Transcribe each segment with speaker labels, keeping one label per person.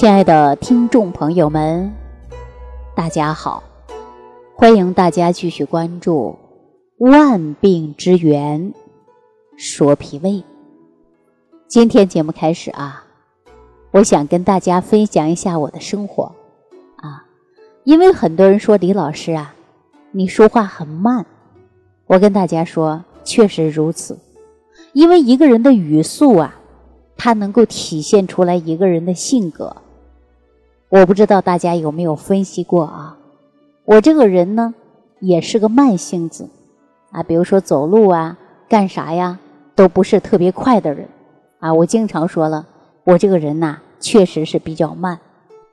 Speaker 1: 亲爱的听众朋友们，大家好！欢迎大家继续关注《万病之源说脾胃》。今天节目开始啊，我想跟大家分享一下我的生活啊，因为很多人说李老师啊，你说话很慢。我跟大家说，确实如此，因为一个人的语速啊。它能够体现出来一个人的性格。我不知道大家有没有分析过啊？我这个人呢，也是个慢性子啊。比如说走路啊，干啥呀，都不是特别快的人啊。我经常说了，我这个人呐，确实是比较慢，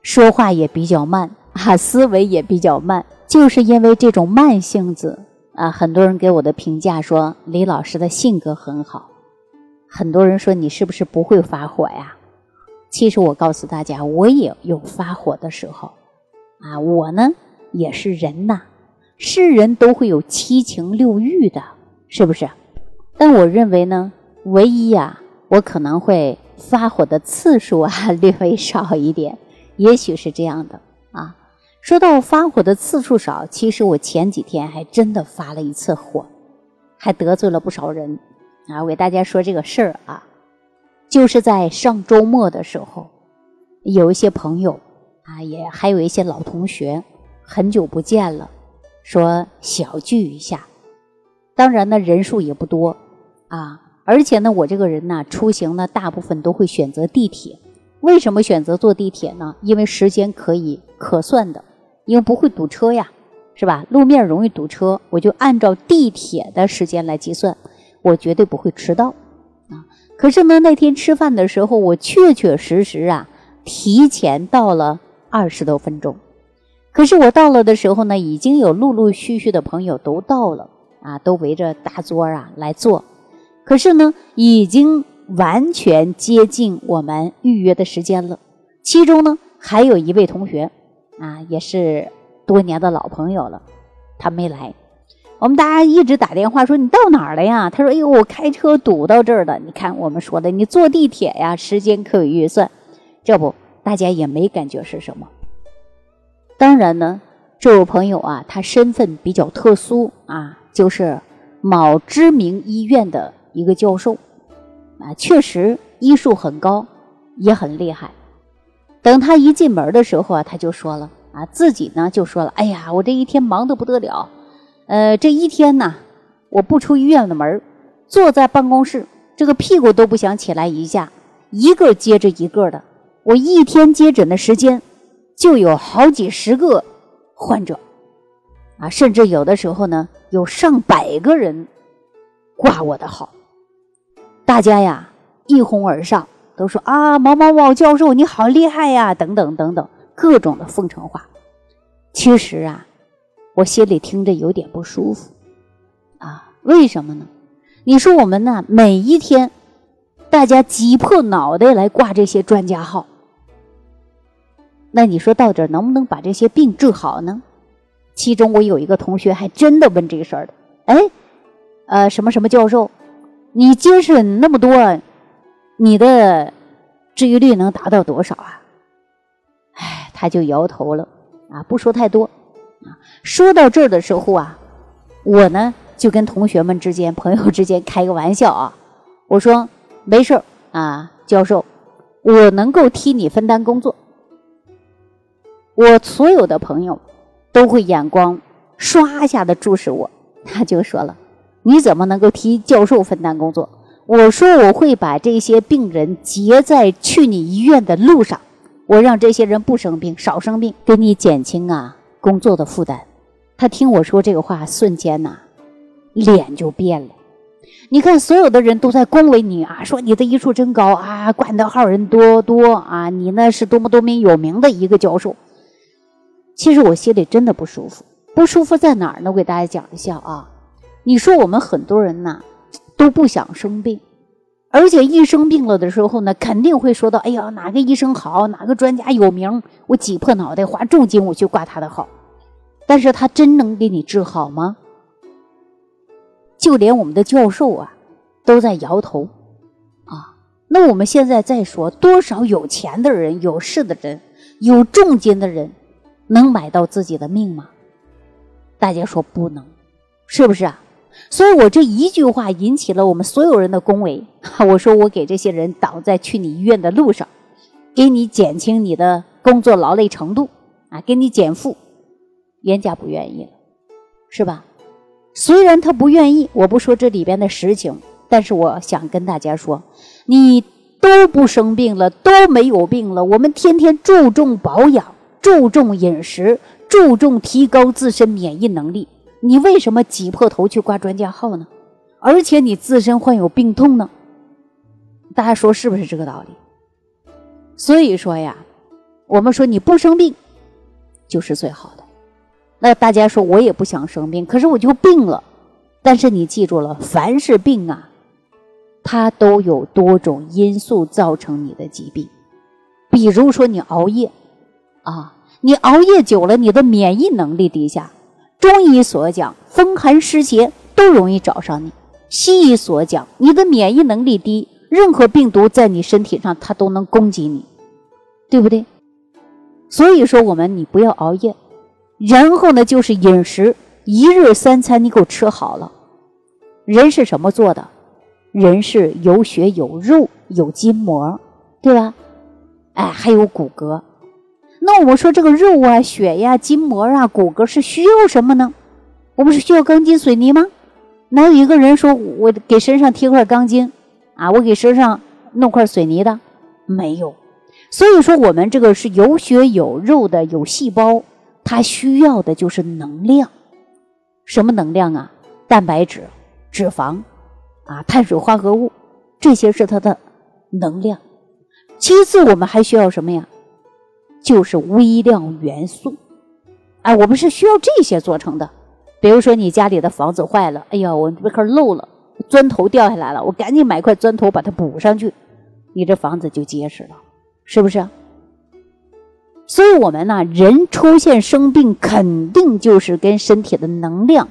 Speaker 1: 说话也比较慢啊，思维也比较慢。就是因为这种慢性子啊，很多人给我的评价说，李老师的性格很好。很多人说你是不是不会发火呀？其实我告诉大家，我也有发火的时候啊。我呢也是人呐，是人都会有七情六欲的，是不是？但我认为呢，唯一呀，我可能会发火的次数啊略微少一点，也许是这样的啊。说到发火的次数少，其实我前几天还真的发了一次火，还得罪了不少人。啊，我给大家说这个事儿啊，就是在上周末的时候，有一些朋友啊，也还有一些老同学，很久不见了，说小聚一下。当然呢，人数也不多啊，而且呢，我这个人呢，出行呢，大部分都会选择地铁。为什么选择坐地铁呢？因为时间可以可算的，因为不会堵车呀，是吧？路面容易堵车，我就按照地铁的时间来计算。我绝对不会迟到！可是呢，那天吃饭的时候，我确确实实啊提前到了二十多分钟。可是我到了的时候呢，已经有陆陆续续的朋友都到了啊，都围着大桌啊来坐。可是呢，已经完全接近我们预约的时间了。其中呢，还有一位同学啊，也是多年的老朋友了，他没来。我们大家一直打电话说你到哪儿了呀？他说：“哎呦，我开车堵到这儿了。你看我们说的，你坐地铁呀，时间可以预算。这不，大家也没感觉是什么。当然呢，这位朋友啊，他身份比较特殊啊，就是某知名医院的一个教授啊，确实医术很高，也很厉害。等他一进门的时候啊，他就说了啊，自己呢就说了：哎呀，我这一天忙得不得了。”呃，这一天呢，我不出医院的门坐在办公室，这个屁股都不想起来一下，一个接着一个的，我一天接诊的时间就有好几十个患者，啊，甚至有的时候呢，有上百个人挂我的号，大家呀一哄而上，都说啊，某某某教授你好厉害呀，等等等等，各种的奉承话。其实啊。我心里听着有点不舒服，啊，为什么呢？你说我们呢，每一天大家挤破脑袋来挂这些专家号，那你说到底能不能把这些病治好呢？其中我有一个同学还真的问这个事儿的，哎，呃，什么什么教授，你接诊那么多，你的治愈率能达到多少啊？哎，他就摇头了，啊，不说太多。说到这儿的时候啊，我呢就跟同学们之间、朋友之间开个玩笑啊，我说没事儿啊，教授，我能够替你分担工作。我所有的朋友都会眼光唰一下的注视我，他就说了：“你怎么能够替教授分担工作？”我说：“我会把这些病人截在去你医院的路上，我让这些人不生病、少生病，给你减轻啊。”工作的负担，他听我说这个话，瞬间呐，脸就变了。你看，所有的人都在恭维你啊，说你的医术真高啊，管的号人多多啊，你呢是多么多么有名的一个教授。其实我心里真的不舒服，不舒服在哪儿呢？我给大家讲一下啊。你说我们很多人呐，都不想生病，而且一生病了的时候呢，肯定会说到：哎呀，哪个医生好，哪个专家有名，我挤破脑袋花重金我去挂他的号。但是他真能给你治好吗？就连我们的教授啊，都在摇头，啊，那我们现在再说，多少有钱的人、有势的人、有重金的人，能买到自己的命吗？大家说不能，是不是啊？所以我这一句话引起了我们所有人的恭维。我说我给这些人挡在去你医院的路上，给你减轻你的工作劳累程度啊，给你减负，人家不愿意了，是吧？虽然他不愿意，我不说这里边的实情，但是我想跟大家说。你都不生病了，都没有病了。我们天天注重保养，注重饮食，注重提高自身免疫能力。你为什么挤破头去挂专家号呢？而且你自身患有病痛呢？大家说是不是这个道理？所以说呀，我们说你不生病就是最好的。那大家说我也不想生病，可是我就病了。但是你记住了，凡是病啊。它都有多种因素造成你的疾病，比如说你熬夜，啊，你熬夜久了，你的免疫能力低下。中医所讲，风寒湿邪都容易找上你；西医所讲，你的免疫能力低，任何病毒在你身体上它都能攻击你，对不对？所以说，我们你不要熬夜，然后呢，就是饮食，一日三餐你给我吃好了。人是什么做的？人是有血有肉有筋膜，对吧？哎，还有骨骼。那我们说这个肉啊、血呀、筋膜啊、骨骼是需要什么呢？我们是需要钢筋水泥吗？哪有一个人说我给身上贴块钢筋啊？我给身上弄块水泥的？没有。所以说，我们这个是有血有肉的有细胞，它需要的就是能量。什么能量啊？蛋白质、脂肪。啊，碳水化合物，这些是它的能量。其次，我们还需要什么呀？就是微量元素。哎，我们是需要这些做成的。比如说，你家里的房子坏了，哎呀，我这块漏了，砖头掉下来了，我赶紧买块砖头把它补上去，你这房子就结实了，是不是？所以，我们呢，人出现生病，肯定就是跟身体的能量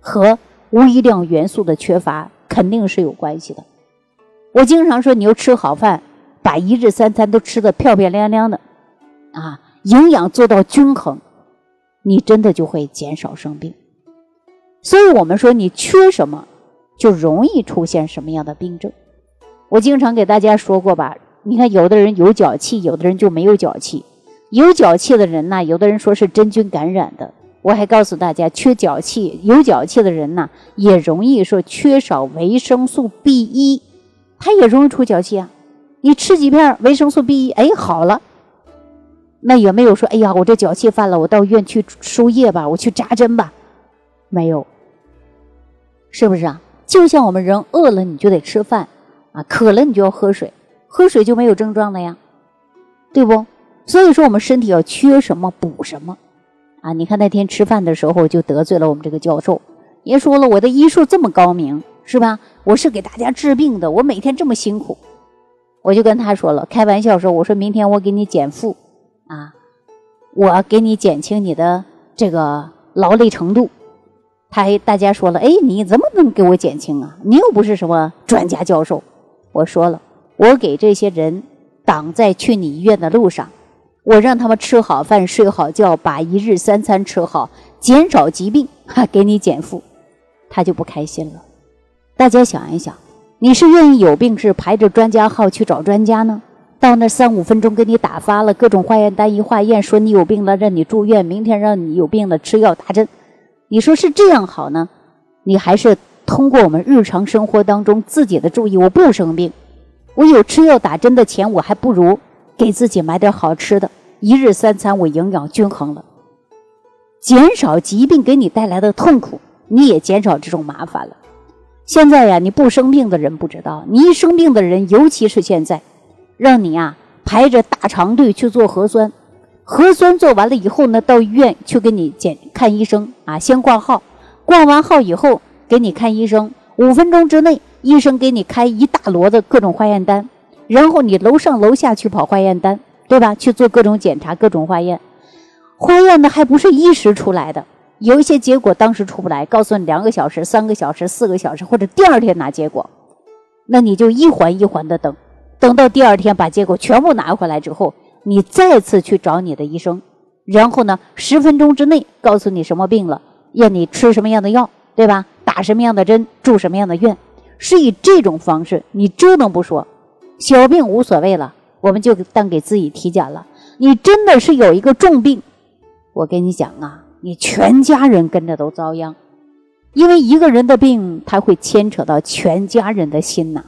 Speaker 1: 和微量元素的缺乏。肯定是有关系的。我经常说，你要吃好饭，把一日三餐都吃的漂漂亮亮的，啊，营养做到均衡，你真的就会减少生病。所以我们说，你缺什么，就容易出现什么样的病症。我经常给大家说过吧，你看，有的人有脚气，有的人就没有脚气。有脚气的人呢，有的人说是真菌感染的。我还告诉大家，缺脚气、有脚气的人呢，也容易说缺少维生素 B 一，他也容易出脚气啊。你吃几片维生素 B 一，哎，好了。那有没有说，哎呀，我这脚气犯了，我到医院去输液吧，我去扎针吧，没有，是不是啊？就像我们人饿了，你就得吃饭啊，渴了你就要喝水，喝水就没有症状了呀，对不？所以说，我们身体要缺什么补什么。啊，你看那天吃饭的时候就得罪了我们这个教授，也说了我的医术这么高明，是吧？我是给大家治病的，我每天这么辛苦，我就跟他说了，开玩笑说，我说明天我给你减负，啊，我给你减轻你的这个劳累程度。他还大家说了，哎，你怎么能给我减轻啊？你又不是什么专家教授。我说了，我给这些人挡在去你医院的路上。我让他们吃好饭、睡好觉，把一日三餐吃好，减少疾病，哈，给你减负，他就不开心了。大家想一想，你是愿意有病是排着专家号去找专家呢？到那三五分钟给你打发了各种化验单，一化验说你有病了，让你住院，明天让你有病了吃药打针，你说是这样好呢？你还是通过我们日常生活当中自己的注意，我不生病，我有吃药打针的钱，我还不如。给自己买点好吃的，一日三餐我营养均衡了，减少疾病给你带来的痛苦，你也减少这种麻烦了。现在呀，你不生病的人不知道，你一生病的人，尤其是现在，让你呀排着大长队去做核酸，核酸做完了以后呢，到医院去给你检看医生啊，先挂号，挂完号以后给你看医生，五分钟之内，医生给你开一大摞的各种化验单。然后你楼上楼下去跑化验单，对吧？去做各种检查、各种化验，化验的还不是一时出来的，有一些结果当时出不来，告诉你两个小时、三个小时、四个小时，或者第二天拿结果，那你就一环一环的等，等到第二天把结果全部拿回来之后，你再次去找你的医生，然后呢，十分钟之内告诉你什么病了，让你吃什么样的药，对吧？打什么样的针，住什么样的院，是以这种方式，你折腾不说，小病无所谓了，我们就当给自己体检了。你真的是有一个重病，我跟你讲啊，你全家人跟着都遭殃，因为一个人的病，他会牵扯到全家人的心呐。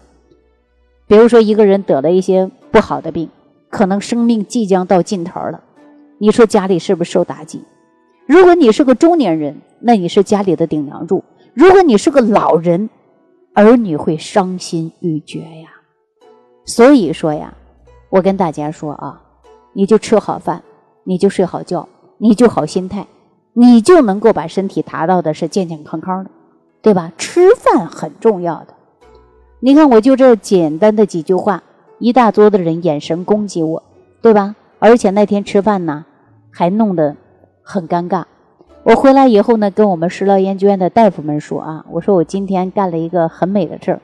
Speaker 1: 比如说，一个人得了一些不好的病，可能生命即将到尽头了，你说家里是不是受打击？如果你是个中年人，那你是家里的顶梁柱。如果你是个老人，儿女会伤心欲绝呀。所以说呀，我跟大家说啊，你就吃好饭，你就睡好觉，你就好心态，你就能够把身体达到的是健健康康的，对吧？吃饭很重要的。你看，我就这简单的几句话，一大桌的人眼神攻击我，对吧？而且那天吃饭呢，还弄得很尴尬。我回来以后呢，跟我们食疗研究院的大夫们说啊，我说我今天干了一个很美的事儿，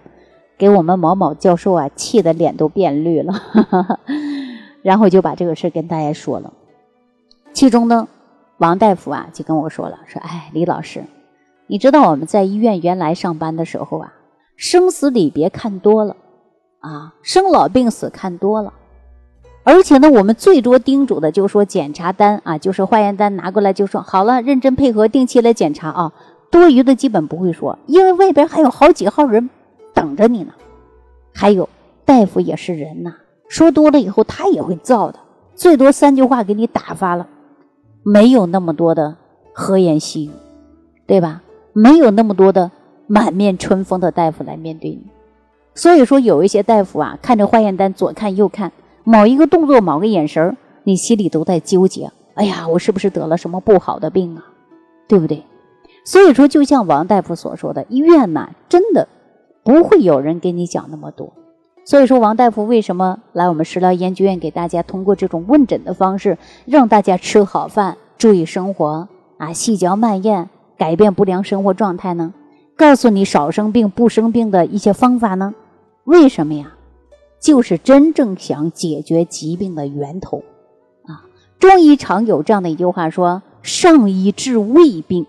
Speaker 1: 给我们某某教授啊气得脸都变绿了，然后就把这个事跟大家说了。其中呢，王大夫啊就跟我说了，说哎，李老师，你知道我们在医院原来上班的时候啊，生死离别看多了，啊，生老病死看多了。而且呢，我们最多叮嘱的就是说检查单啊，就是化验单拿过来就说好了，认真配合，定期来检查啊。多余的基本不会说，因为外边还有好几号人等着你呢。还有大夫也是人呐，说多了以后他也会燥的，最多三句话给你打发了，没有那么多的和颜细语，对吧？没有那么多的满面春风的大夫来面对你。所以说，有一些大夫啊，看着化验单左看右看。某一个动作，某个眼神儿，你心里都在纠结。哎呀，我是不是得了什么不好的病啊？对不对？所以说，就像王大夫所说的，医院呐，真的不会有人给你讲那么多。所以说，王大夫为什么来我们食疗研究院给大家通过这种问诊的方式，让大家吃好饭、注意生活啊，细嚼慢咽，改变不良生活状态呢？告诉你少生病、不生病的一些方法呢？为什么呀？就是真正想解决疾病的源头，啊，中医常有这样的一句话说：“上医治未病。”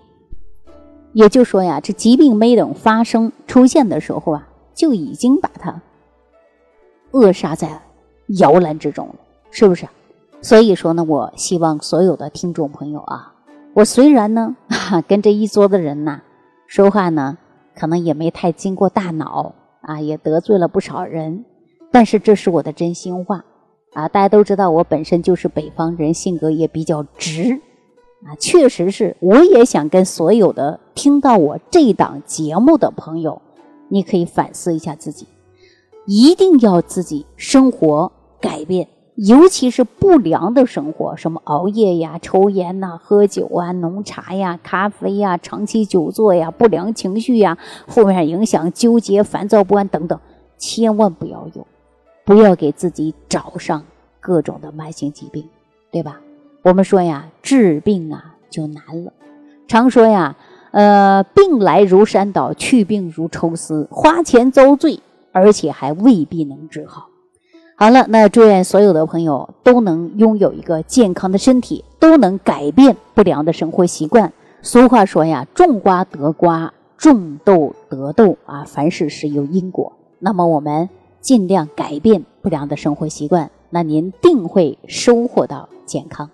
Speaker 1: 也就说呀，这疾病没等发生出现的时候啊，就已经把它扼杀在摇篮之中了，是不是？所以说呢，我希望所有的听众朋友啊，我虽然呢 跟这一桌的人呐说话呢，可能也没太经过大脑啊，也得罪了不少人。但是这是我的真心话，啊，大家都知道我本身就是北方人，性格也比较直，啊，确实是，我也想跟所有的听到我这档节目的朋友，你可以反思一下自己，一定要自己生活改变，尤其是不良的生活，什么熬夜呀、抽烟呐、喝酒啊、浓茶呀、咖啡呀、长期久坐呀、不良情绪呀、负面影响、纠结、烦躁不安等等，千万不要有。不要给自己找上各种的慢性疾病，对吧？我们说呀，治病啊就难了。常说呀，呃，病来如山倒，去病如抽丝，花钱遭罪，而且还未必能治好。好了，那祝愿所有的朋友都能拥有一个健康的身体，都能改变不良的生活习惯。俗话说呀，种瓜得瓜，种豆得豆啊，凡事是有因果。那么我们。尽量改变不良的生活习惯，那您定会收获到健康。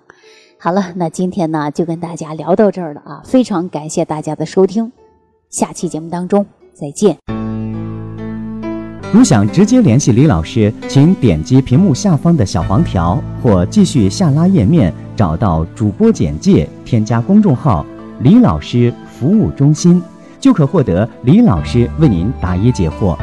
Speaker 1: 好了，那今天呢就跟大家聊到这儿了啊！非常感谢大家的收听，下期节目当中再见。
Speaker 2: 如想直接联系李老师，请点击屏幕下方的小黄条，或继续下拉页面找到主播简介，添加公众号“李老师服务中心”，就可获得李老师为您答疑解惑。